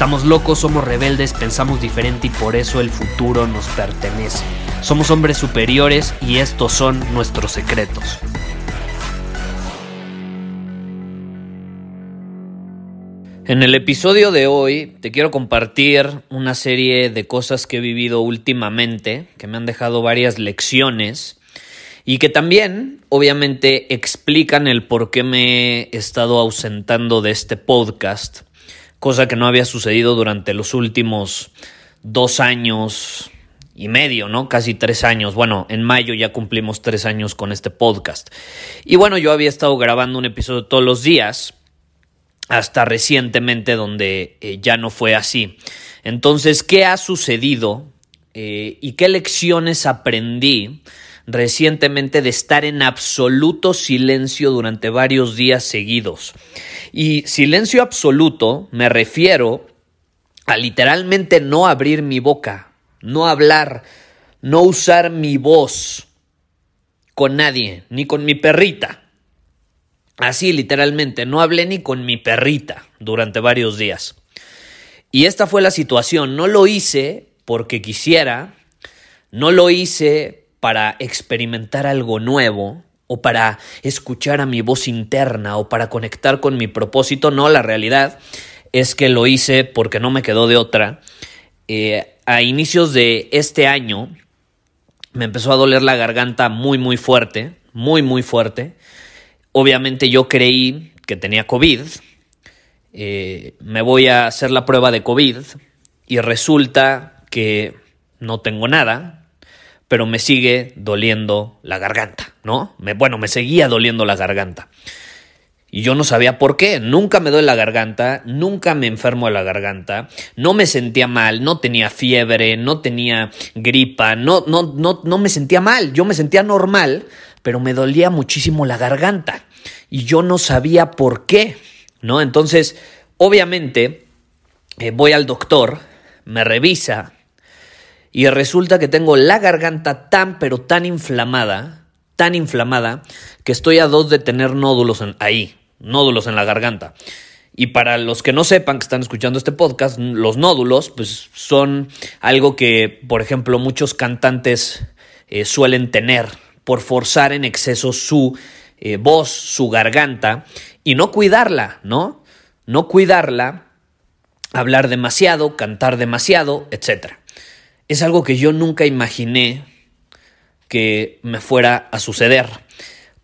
Estamos locos, somos rebeldes, pensamos diferente y por eso el futuro nos pertenece. Somos hombres superiores y estos son nuestros secretos. En el episodio de hoy te quiero compartir una serie de cosas que he vivido últimamente, que me han dejado varias lecciones y que también obviamente explican el por qué me he estado ausentando de este podcast, cosa que no había sucedido durante los últimos dos años y medio, ¿no? Casi tres años. Bueno, en mayo ya cumplimos tres años con este podcast. Y bueno, yo había estado grabando un episodio todos los días hasta recientemente donde eh, ya no fue así. Entonces, ¿qué ha sucedido eh, y qué lecciones aprendí recientemente de estar en absoluto silencio durante varios días seguidos? Y silencio absoluto me refiero a literalmente no abrir mi boca, no hablar, no usar mi voz con nadie, ni con mi perrita. Así literalmente, no hablé ni con mi perrita durante varios días. Y esta fue la situación, no lo hice porque quisiera, no lo hice para experimentar algo nuevo o para escuchar a mi voz interna o para conectar con mi propósito, no, la realidad es que lo hice porque no me quedó de otra. Eh, a inicios de este año me empezó a doler la garganta muy muy fuerte, muy muy fuerte. Obviamente yo creí que tenía COVID, eh, me voy a hacer la prueba de COVID y resulta que no tengo nada, pero me sigue doliendo la garganta, ¿no? Me, bueno, me seguía doliendo la garganta. Y yo no sabía por qué. Nunca me duele la garganta, nunca me enfermo de la garganta, no me sentía mal, no tenía fiebre, no tenía gripa, no, no, no, no me sentía mal, yo me sentía normal, pero me dolía muchísimo la garganta y yo no sabía por qué, ¿no? Entonces, obviamente, eh, voy al doctor, me revisa y resulta que tengo la garganta tan, pero tan inflamada, tan inflamada, que estoy a dos de tener nódulos ahí, nódulos en la garganta. Y para los que no sepan que están escuchando este podcast, los nódulos, pues son algo que, por ejemplo, muchos cantantes eh, suelen tener, por forzar en exceso su eh, voz, su garganta, y no cuidarla, ¿no? No cuidarla, hablar demasiado, cantar demasiado, etc. Es algo que yo nunca imaginé que me fuera a suceder.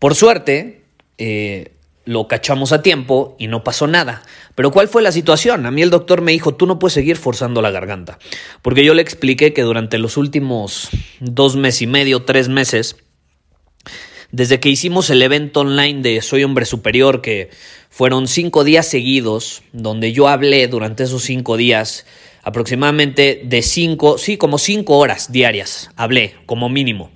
Por suerte, eh, lo cachamos a tiempo y no pasó nada. Pero ¿cuál fue la situación? A mí el doctor me dijo, tú no puedes seguir forzando la garganta. Porque yo le expliqué que durante los últimos dos meses y medio, tres meses, desde que hicimos el evento online de Soy Hombre Superior, que fueron cinco días seguidos, donde yo hablé durante esos cinco días aproximadamente de cinco, sí, como cinco horas diarias, hablé como mínimo,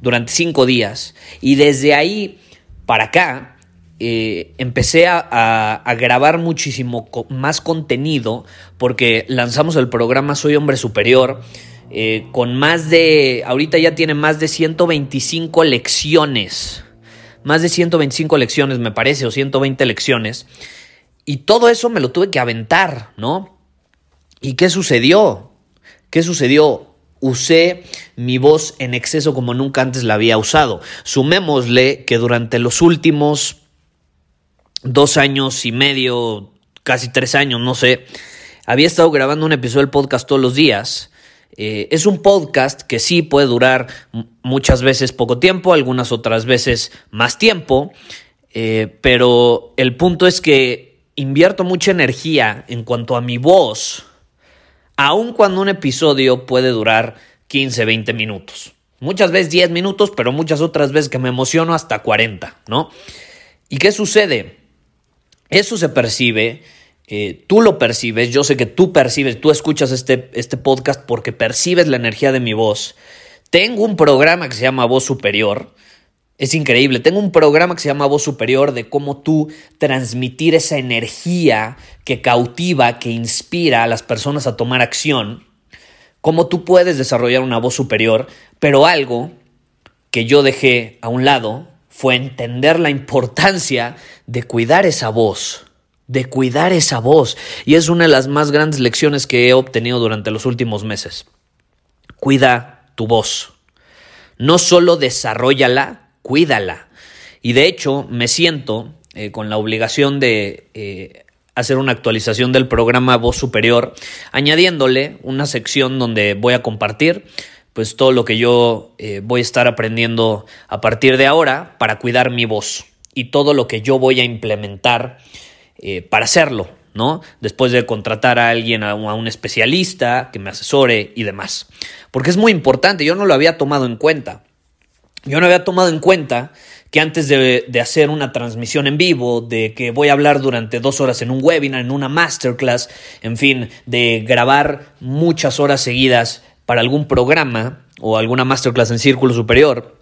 durante cinco días. Y desde ahí para acá, eh, empecé a, grabar muchísimo más contenido porque lanzamos el programa Soy Hombre Superior eh, con más de, ahorita ya tiene más de 125 lecciones, más de 125 lecciones me parece, o 120 lecciones, y todo eso me lo tuve que aventar, ¿no? ¿Y qué sucedió? ¿Qué sucedió? Usé mi voz en exceso como nunca antes la había usado. Sumémosle que durante los últimos dos años y medio, casi tres años, no sé, había estado grabando un episodio del podcast todos los días eh, es un podcast que sí puede durar muchas veces poco tiempo, algunas otras veces más tiempo, eh, pero el punto es que invierto mucha energía en cuanto a mi voz aun cuando un episodio puede durar 15, 20 minutos. Muchas veces 10 minutos, pero muchas otras veces que me emociono hasta 40, ¿no? ¿Y qué sucede? Eso se percibe, eh, tú lo percibes, yo sé que tú percibes, tú escuchas este, este podcast porque percibes la energía de mi voz. Tengo un programa que se llama Voz Superior. Es increíble. Tengo un programa que se llama Voz Superior de cómo tú transmitir esa energía que cautiva, que inspira a las personas a tomar acción. Cómo tú puedes desarrollar una voz superior, pero algo que yo dejé a un lado fue entender la importancia de cuidar esa voz, de cuidar esa voz. Y es una de las más grandes lecciones que he obtenido durante los últimos meses. Cuida tu voz. No solo desarrollala, cuídala. Y de hecho me siento eh, con la obligación de eh, hacer una actualización del programa Voz Superior, añadiéndole una sección donde voy a compartir pues todo lo que yo eh, voy a estar aprendiendo a partir de ahora para cuidar mi voz y todo lo que yo voy a implementar para hacerlo, ¿no? Después de contratar a alguien, a un especialista que me asesore y demás. Porque es muy importante, yo no lo había tomado en cuenta. Yo no había tomado en cuenta que antes de, hacer una transmisión en vivo, de que voy a hablar durante dos horas en un webinar, en una masterclass, en fin, de grabar muchas horas seguidas para algún programa o alguna masterclass en círculo superior,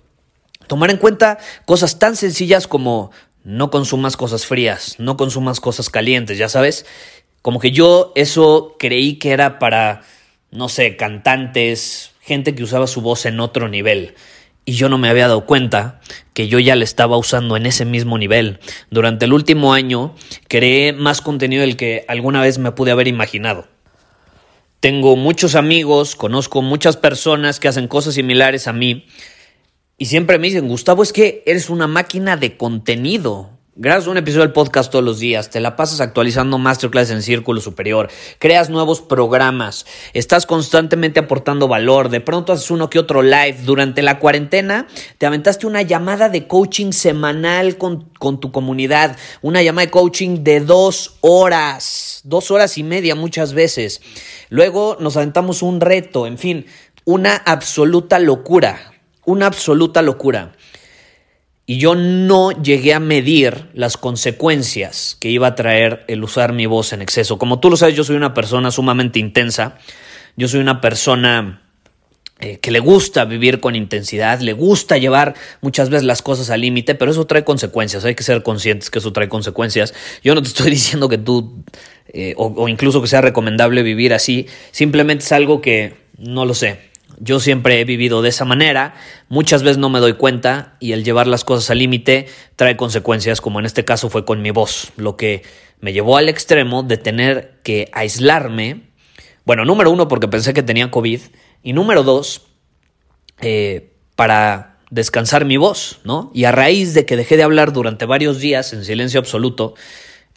tomar en cuenta cosas tan sencillas como no consumas cosas frías, no consumas cosas calientes, ya sabes, como que yo eso creí que era para, no sé, cantantes, gente que usaba su voz en otro nivel. Y yo no me había dado cuenta que yo ya le estaba usando en ese mismo nivel. Durante el último año creé más contenido del que alguna vez me pude haber imaginado. Tengo muchos amigos, conozco muchas personas que hacen cosas similares a mí y siempre me dicen, Gustavo, es que eres una máquina de contenido. Grabas un episodio del podcast todos los días, te la pasas actualizando masterclass en Círculo Superior, creas nuevos programas, estás constantemente aportando valor, de pronto haces uno que otro live. Durante la cuarentena te aventaste una llamada de coaching semanal con, con tu comunidad, una llamada de coaching de dos horas, dos horas y media muchas veces. Luego nos aventamos un reto, en fin, una absoluta locura, una absoluta locura y yo no llegué a medir las consecuencias que iba a traer el usar mi voz en exceso. Como tú lo sabes, yo soy una persona sumamente intensa, yo soy una persona eh, que le gusta vivir con intensidad, le gusta llevar muchas veces las cosas al límite, pero eso trae consecuencias, hay que ser conscientes que eso trae consecuencias. Yo no te estoy diciendo que tú, eh, o incluso que sea recomendable vivir así, simplemente es algo que, no lo sé, yo siempre he vivido de esa manera, muchas veces no me doy cuenta y el llevar las cosas al límite trae consecuencias, como en este caso fue con mi voz, lo que me llevó al extremo de tener que aislarme. Bueno, número uno, porque pensé que tenía COVID, y número dos, eh, para descansar mi voz, ¿no? Y a raíz de que dejé de hablar durante varios días en silencio absoluto,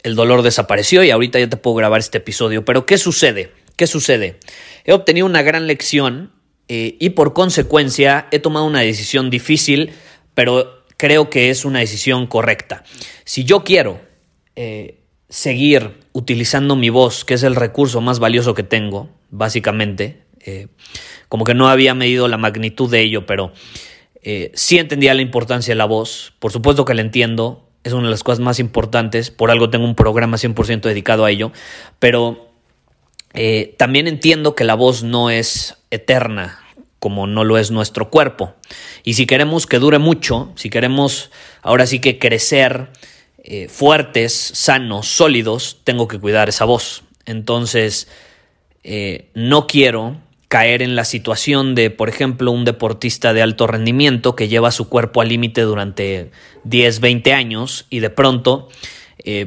el dolor desapareció y ahorita ya te puedo grabar este episodio. Pero ¿qué sucede? ¿Qué sucede? He obtenido una gran lección eh, y por consecuencia he tomado una decisión difícil, pero creo que es una decisión correcta. Si yo quiero eh, seguir utilizando mi voz, que es el recurso más valioso que tengo, básicamente, eh, como que no había medido la magnitud de ello, pero sí entendía la importancia de la voz, por supuesto que la entiendo, es una de las cosas más importantes, por algo tengo un programa 100% dedicado a ello, pero eh, también entiendo que la voz no es eterna, como no lo es nuestro cuerpo. Y si queremos que dure mucho, si queremos ahora sí que crecer eh, fuertes, sanos, sólidos, tengo que cuidar esa voz. Entonces, eh, no quiero caer en la situación de, por ejemplo, un deportista de alto rendimiento que lleva su cuerpo al límite durante 10, 20 años y de pronto,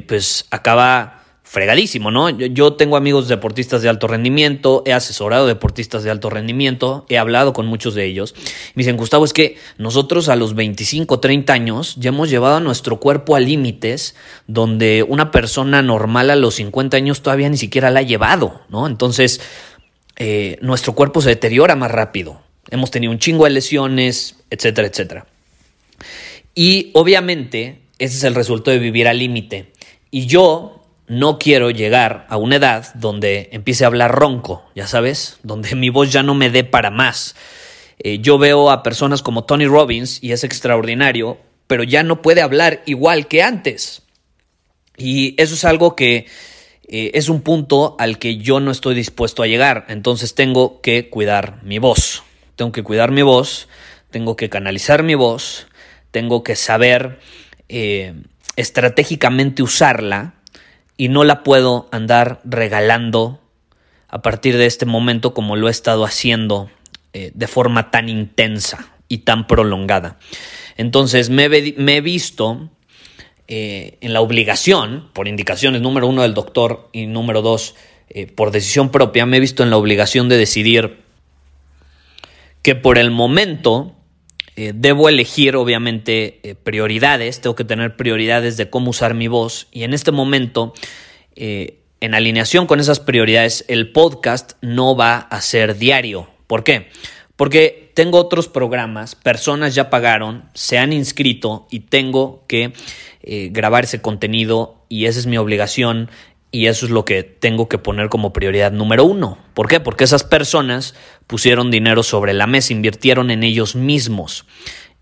pues acaba fregadísimo, ¿no? Yo, tengo amigos deportistas de alto rendimiento, he asesorado deportistas de alto rendimiento, he hablado con muchos de ellos. Me dicen, Gustavo, es que nosotros a los 25, 30 años ya hemos llevado a nuestro cuerpo a límites donde una persona normal a los 50 años todavía ni siquiera la ha llevado, ¿no? Entonces, eh, nuestro cuerpo se deteriora más rápido. Hemos tenido un chingo de lesiones, etcétera, etcétera. Y obviamente, ese es el resultado de vivir al límite. Y yo no quiero llegar a una edad donde empiece a hablar ronco, ya sabes, donde mi voz ya no me dé para más. Eh, yo veo a personas como Tony Robbins y es extraordinario, pero ya no puede hablar igual que antes. Y eso es algo que eh, es un punto al que yo no estoy dispuesto a llegar. Entonces tengo que cuidar mi voz. Tengo que cuidar mi voz, tengo que canalizar mi voz, tengo que saber eh, estratégicamente usarla y no la puedo andar regalando a partir de este momento como lo he estado haciendo eh, de forma tan intensa y tan prolongada. Entonces me, he visto eh, en la obligación, por indicaciones número uno del doctor y número dos, por decisión propia, me he visto en la obligación de decidir que por el momento eh, debo elegir obviamente eh, prioridades, tengo que tener prioridades de cómo usar mi voz y en este momento, eh, en alineación con esas prioridades, el podcast no va a ser diario. ¿Por qué? Porque tengo otros programas, personas ya pagaron, se han inscrito y tengo que grabar ese contenido y esa es mi obligación y eso es lo que tengo que poner como prioridad número uno. ¿Por qué? Porque esas personas pusieron dinero sobre la mesa, invirtieron en ellos mismos.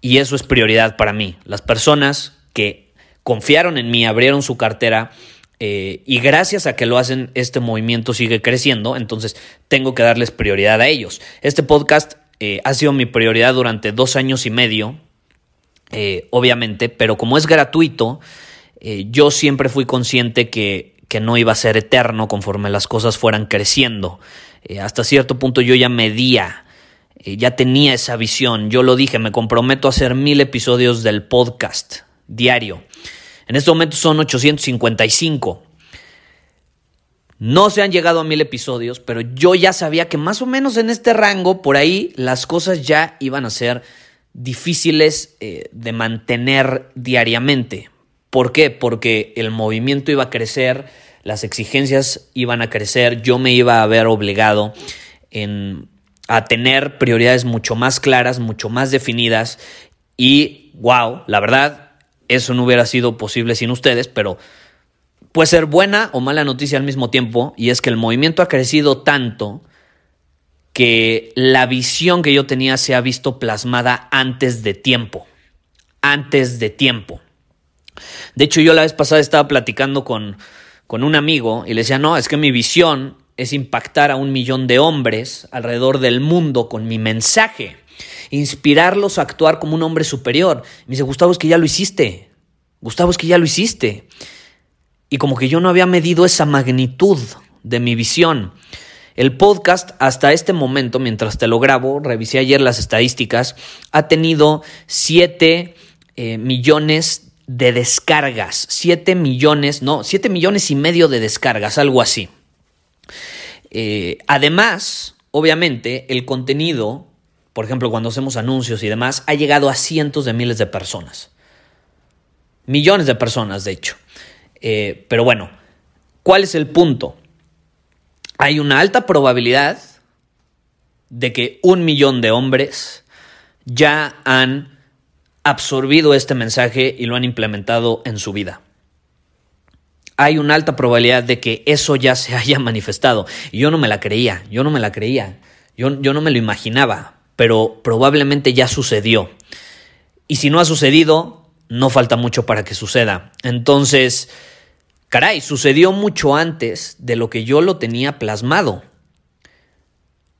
Y eso es prioridad para mí. Las personas que confiaron en mí, abrieron su cartera eh, y gracias a que lo hacen, este movimiento sigue creciendo. Entonces tengo que darles prioridad a ellos. Este podcast eh, ha sido mi prioridad durante dos años y medio, eh, obviamente, pero como es gratuito, yo siempre fui consciente que que no iba a ser eterno conforme las cosas fueran creciendo. Eh, hasta cierto punto yo ya medía, eh, ya tenía esa visión. Yo lo dije, me comprometo a hacer mil episodios del podcast diario. En este momento son 855. No se han llegado a mil episodios, pero yo ya sabía que más o menos en este rango, por ahí, las cosas ya iban a ser difíciles eh, de mantener diariamente. ¿Por qué? Porque el movimiento iba a crecer, las exigencias iban a crecer, yo me iba a ver obligado a tener prioridades mucho más claras, mucho más definidas y, wow, la verdad, eso no hubiera sido posible sin ustedes, pero puede ser buena o mala noticia al mismo tiempo y es que el movimiento ha crecido tanto que la visión que yo tenía se ha visto plasmada antes de tiempo, antes de tiempo. De hecho, yo la vez pasada estaba platicando con, con un amigo y le decía, no, es que mi visión es impactar a un millón de hombres alrededor del mundo con mi mensaje, inspirarlos a actuar como un hombre superior. me dice, Gustavo, es que ya lo hiciste. Gustavo, es que ya lo hiciste. Y como que yo no había medido esa magnitud de mi visión. El podcast hasta este momento, mientras te lo grabo, revisé ayer las estadísticas, ha tenido 7 eh, millones de descargas. 7 millones, no, 7 millones y medio de descargas, algo así. Eh, además, obviamente, el contenido, por ejemplo, cuando hacemos anuncios y demás, ha llegado a cientos de miles de personas. Millones de personas, de hecho. Eh, pero bueno, ¿cuál es el punto? Hay una alta probabilidad de que un millón de hombres ya han absorbido este mensaje y lo han implementado en su vida. Hay una alta probabilidad de que eso ya se haya manifestado. Yo no me la creía, yo no me la creía, yo, yo no me lo imaginaba, pero probablemente ya sucedió. Y si no ha sucedido, no falta mucho para que suceda. Entonces, caray, sucedió mucho antes de lo que yo lo tenía plasmado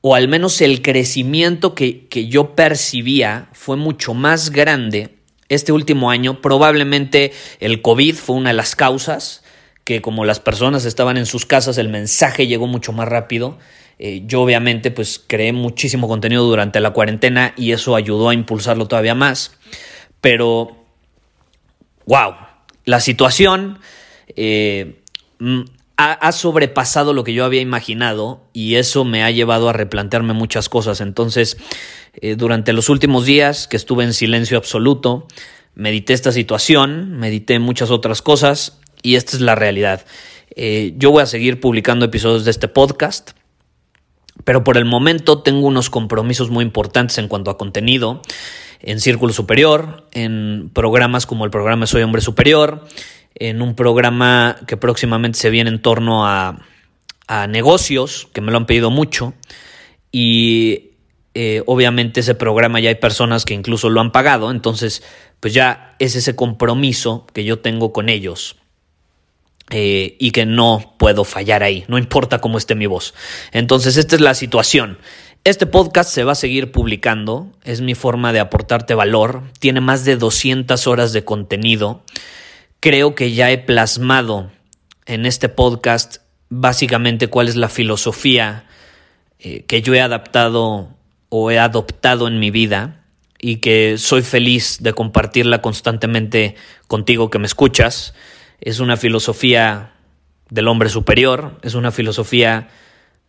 o al menos el crecimiento que, yo percibía fue mucho más grande este último año. Probablemente el COVID fue una de las causas, que como las personas estaban en sus casas, el mensaje llegó mucho más rápido. Eh, yo obviamente pues creé muchísimo contenido durante la cuarentena y eso ayudó a impulsarlo todavía más. Pero, wow, la situación... Eh, ha, sobrepasado lo que yo había imaginado y eso me ha llevado a replantearme muchas cosas. Entonces, eh, durante los últimos días que estuve en silencio absoluto, medité esta situación, medité muchas otras cosas y esta es la realidad. Eh, yo voy a seguir publicando episodios de este podcast, pero por el momento tengo unos compromisos muy importantes en cuanto a contenido en Círculo Superior, en programas como el programa Soy Hombre Superior, en un programa que próximamente se viene en torno a, negocios, que me lo han pedido mucho, y eh, obviamente ese programa ya hay personas que incluso lo han pagado, entonces pues ya es ese compromiso que yo tengo con ellos. Eh, y que no puedo fallar ahí, no importa cómo esté mi voz. Entonces, esta es la situación. Este podcast se va a seguir publicando, es mi forma de aportarte valor, tiene más de 200 horas de contenido. Creo que ya he plasmado en este podcast básicamente cuál es la filosofía eh, que yo he adaptado o he adoptado en mi vida y que soy feliz de compartirla constantemente contigo que me escuchas. Es una filosofía del hombre superior, es una filosofía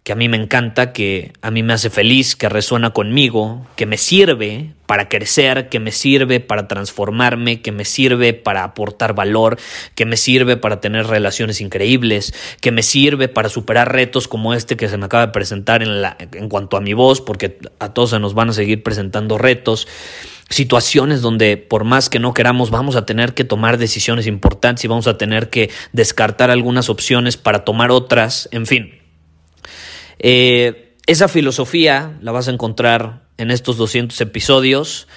que a mí me encanta, que a mí me hace feliz, que resuena conmigo, que me sirve para crecer, que me sirve para transformarme, que me sirve para aportar valor, que me sirve para tener relaciones increíbles, que me sirve para superar retos como este que se me acaba de presentar en, la, en cuanto a mi voz, porque a todos se nos van a seguir presentando retos situaciones donde por más que no queramos vamos a tener que tomar decisiones importantes y vamos a tener que descartar algunas opciones para tomar otras, en fin. Eh, esa filosofía la vas a encontrar en estos 200 episodios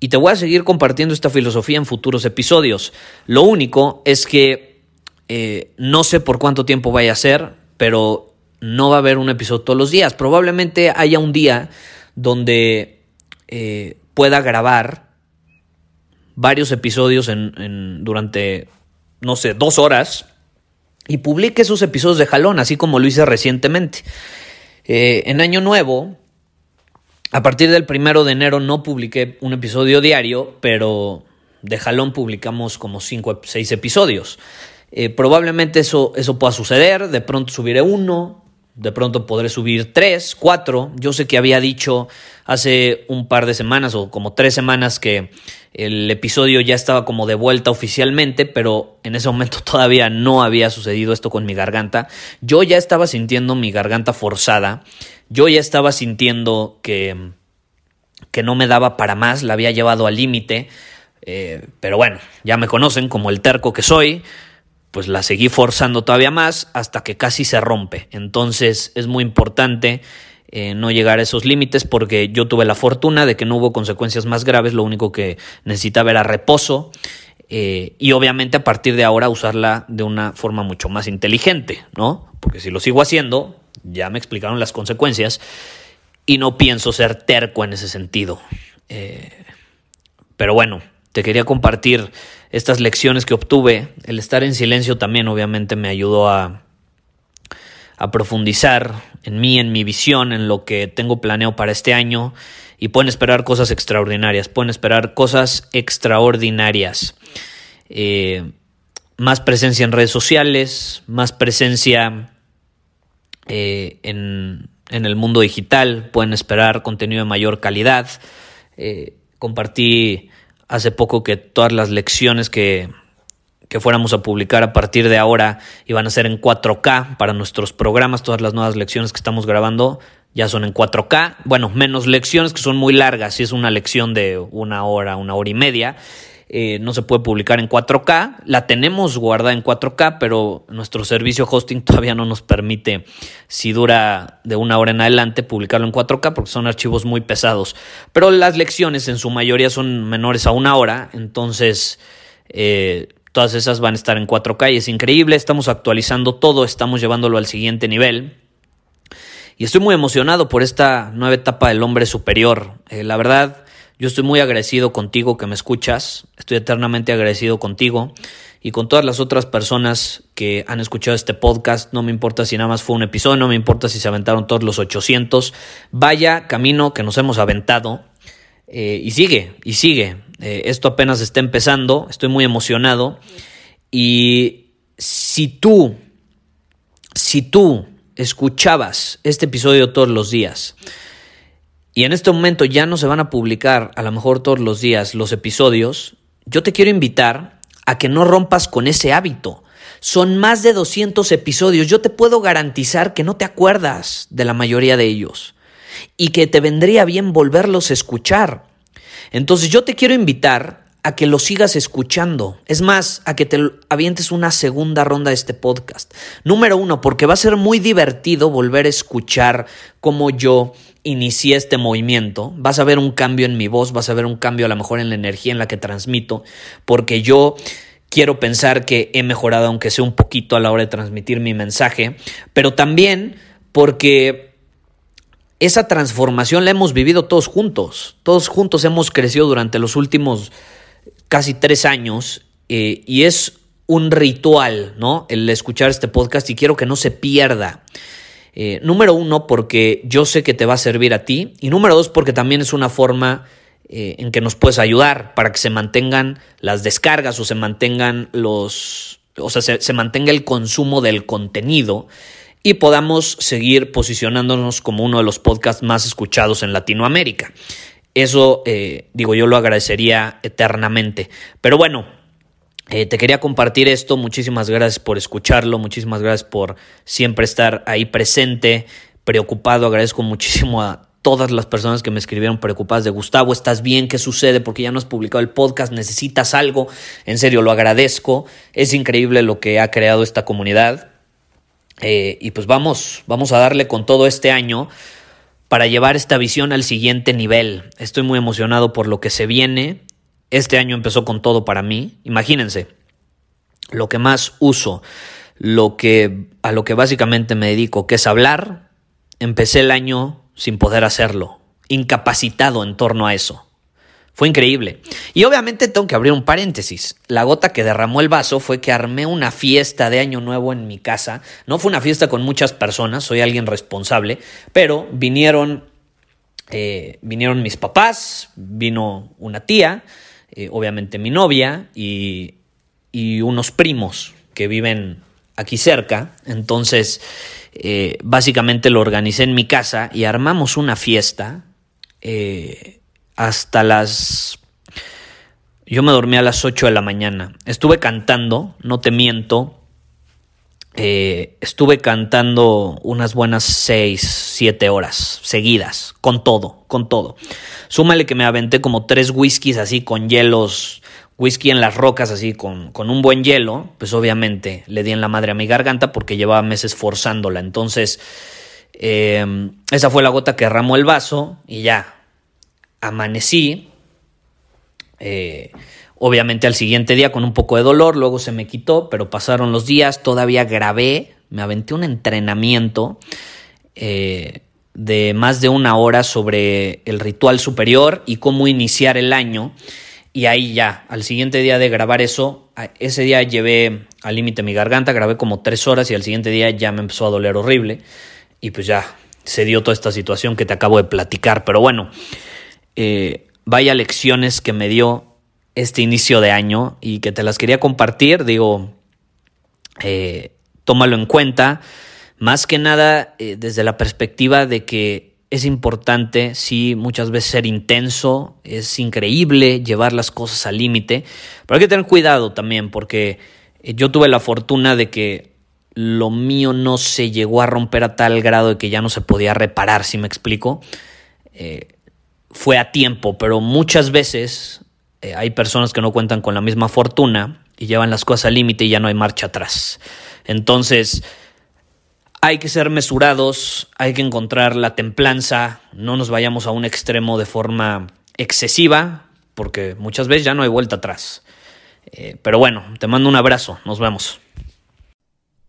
y te voy a seguir compartiendo esta filosofía en futuros episodios. Lo único es que eh, no sé por cuánto tiempo vaya a ser, pero no va a haber un episodio todos los días. Probablemente haya un día donde eh, pueda grabar varios episodios en, durante, no sé, dos horas y publique esos episodios de jalón, así como lo hice recientemente. Eh, en Año Nuevo, a partir del primero de enero no publiqué un episodio diario, pero de jalón publicamos como cinco o seis episodios. Eh, probablemente eso, eso pueda suceder, de pronto subiré uno, de pronto podré subir tres, cuatro. Yo sé que había dicho hace un par de semanas o como tres semanas que el episodio ya estaba como de vuelta oficialmente, pero en ese momento todavía no había sucedido esto con mi garganta. Yo ya estaba sintiendo mi garganta forzada, yo ya estaba sintiendo que, que no me daba para más, la había llevado al límite, eh, pero bueno, ya me conocen como el terco que soy, pues la seguí forzando todavía más hasta que casi se rompe. Entonces es muy importante eh, no llegar a esos límites porque yo tuve la fortuna de que no hubo consecuencias más graves, lo único que necesitaba era reposo eh, y obviamente a partir de ahora usarla de una forma mucho más inteligente, ¿no? Porque si lo sigo haciendo, ya me explicaron las consecuencias y no pienso ser terco en ese sentido. Eh, pero bueno, te quería compartir estas lecciones que obtuve. El estar en silencio también obviamente me ayudó a a profundizar en mí, en mi visión, en lo que tengo planeado para este año y pueden esperar cosas extraordinarias, pueden esperar cosas extraordinarias. Eh, más presencia en redes sociales, más presencia eh, en, el mundo digital, pueden esperar contenido de mayor calidad. Eh, compartí hace poco que todas las lecciones que, que fuéramos a publicar a partir de ahora iban a ser en 4K para nuestros programas. Todas las nuevas lecciones que estamos grabando ya son en 4K. Bueno, menos lecciones que son muy largas. Si es una lección de una hora, una hora y media, eh, no se puede publicar en 4K. La tenemos guardada en 4K, pero nuestro servicio hosting todavía no nos permite, si dura de una hora en adelante, publicarlo en 4K porque son archivos muy pesados. Pero las lecciones en su mayoría son menores a una hora, entonces... Eh, Todas esas van a estar en 4K y es increíble. Estamos actualizando todo, estamos llevándolo al siguiente nivel. Y estoy muy emocionado por esta nueva etapa del hombre superior. Eh, la verdad, yo estoy muy agradecido contigo que me escuchas. Estoy eternamente agradecido contigo y con todas las otras personas que han escuchado este podcast. No me importa si nada más fue un episodio, no me importa si se aventaron todos los 800. Vaya camino que nos hemos aventado. Eh, y sigue, y sigue. Eh, esto apenas está empezando, estoy muy emocionado. Y si tú, si tú escuchabas este episodio todos los días, y en este momento ya no se van a publicar a lo mejor todos los días los episodios, yo te quiero invitar a que no rompas con ese hábito. Son más de 200 episodios. Yo te puedo garantizar que no te acuerdas de la mayoría de ellos y que te vendría bien volverlos a escuchar. Entonces yo te quiero invitar a que lo sigas escuchando. Es más, a que te avientes una segunda ronda de este podcast. Número uno, porque va a ser muy divertido volver a escuchar cómo yo inicié este movimiento. Vas a ver un cambio en mi voz, vas a ver un cambio a lo mejor en la energía en la que transmito, porque yo quiero pensar que he mejorado, aunque sea un poquito a la hora de transmitir mi mensaje, pero también porque esa transformación la hemos vivido todos juntos. Todos juntos hemos crecido durante los últimos casi tres años eh, y es un ritual, ¿no? El escuchar este podcast y quiero que no se pierda. Eh, número uno, porque yo sé que te va a servir a ti. Y número dos, porque también es una forma eh, en que nos puedes ayudar para que se mantengan las descargas o se mantengan los. O sea, se, mantenga el consumo del contenido y podamos seguir posicionándonos como uno de los podcasts más escuchados en Latinoamérica. Eso, eh, digo, yo lo agradecería eternamente. Pero bueno, eh, te quería compartir esto. Muchísimas gracias por escucharlo. Muchísimas gracias por siempre estar ahí presente, preocupado. Agradezco muchísimo a todas las personas que me escribieron preocupadas de Gustavo, ¿estás bien? ¿Qué sucede? Porque ya no has publicado el podcast, necesitas algo. En serio, lo agradezco. Es increíble lo que ha creado esta comunidad. Eh, y pues vamos, vamos a darle con todo este año para llevar esta visión al siguiente nivel. Estoy muy emocionado por lo que se viene. Este año empezó con todo para mí. Imagínense, lo que más uso, lo que a lo que básicamente me dedico, que es hablar, empecé el año sin poder hacerlo, incapacitado en torno a eso. Fue increíble. Y obviamente tengo que abrir un paréntesis. La gota que derramó el vaso fue que armé una fiesta de Año Nuevo en mi casa. No fue una fiesta con muchas personas, soy alguien responsable, pero vinieron, eh, vinieron mis papás, vino una tía, eh, obviamente mi novia y, y, unos primos que viven aquí cerca. Entonces, eh, básicamente lo organicé en mi casa y armamos una fiesta hasta las... Yo me dormí a las 8 de la mañana. Estuve cantando, no te miento. Eh, estuve cantando unas buenas 6, 7 horas seguidas, con todo, con todo. Súmale que me aventé como tres whiskies así con hielos, whisky en las rocas así con, con un buen hielo, pues obviamente le di en la madre a mi garganta porque llevaba meses forzándola. Entonces, eh, esa fue la gota que derramó el vaso y ya, amanecí, eh, obviamente al siguiente día con un poco de dolor, luego se me quitó, pero pasaron los días, todavía grabé, me aventé un entrenamiento eh, de más de una hora sobre el ritual superior y cómo iniciar el año. Y ahí ya, al siguiente día de grabar eso, ese día llevé al límite mi garganta, grabé como tres horas y al siguiente día ya me empezó a doler horrible. Y pues ya se dio toda esta situación que te acabo de platicar. Pero bueno, eh, vaya lecciones que me dio este inicio de año y que te las quería compartir. Digo, eh, tómalo en cuenta. Más que nada eh, desde la perspectiva de que es importante, sí, muchas veces ser intenso, es increíble llevar las cosas al límite, pero hay que tener cuidado también porque yo tuve la fortuna de que lo mío no se llegó a romper a tal grado de que ya no se podía reparar, si me explico fue a tiempo, pero muchas veces eh, hay personas que no cuentan con la misma fortuna y llevan las cosas al límite y ya no hay marcha atrás. Entonces, hay que ser mesurados, hay que encontrar la templanza, no nos vayamos a un extremo de forma excesiva, porque muchas veces ya no hay vuelta atrás. Eh, pero bueno, te mando un abrazo, nos vemos.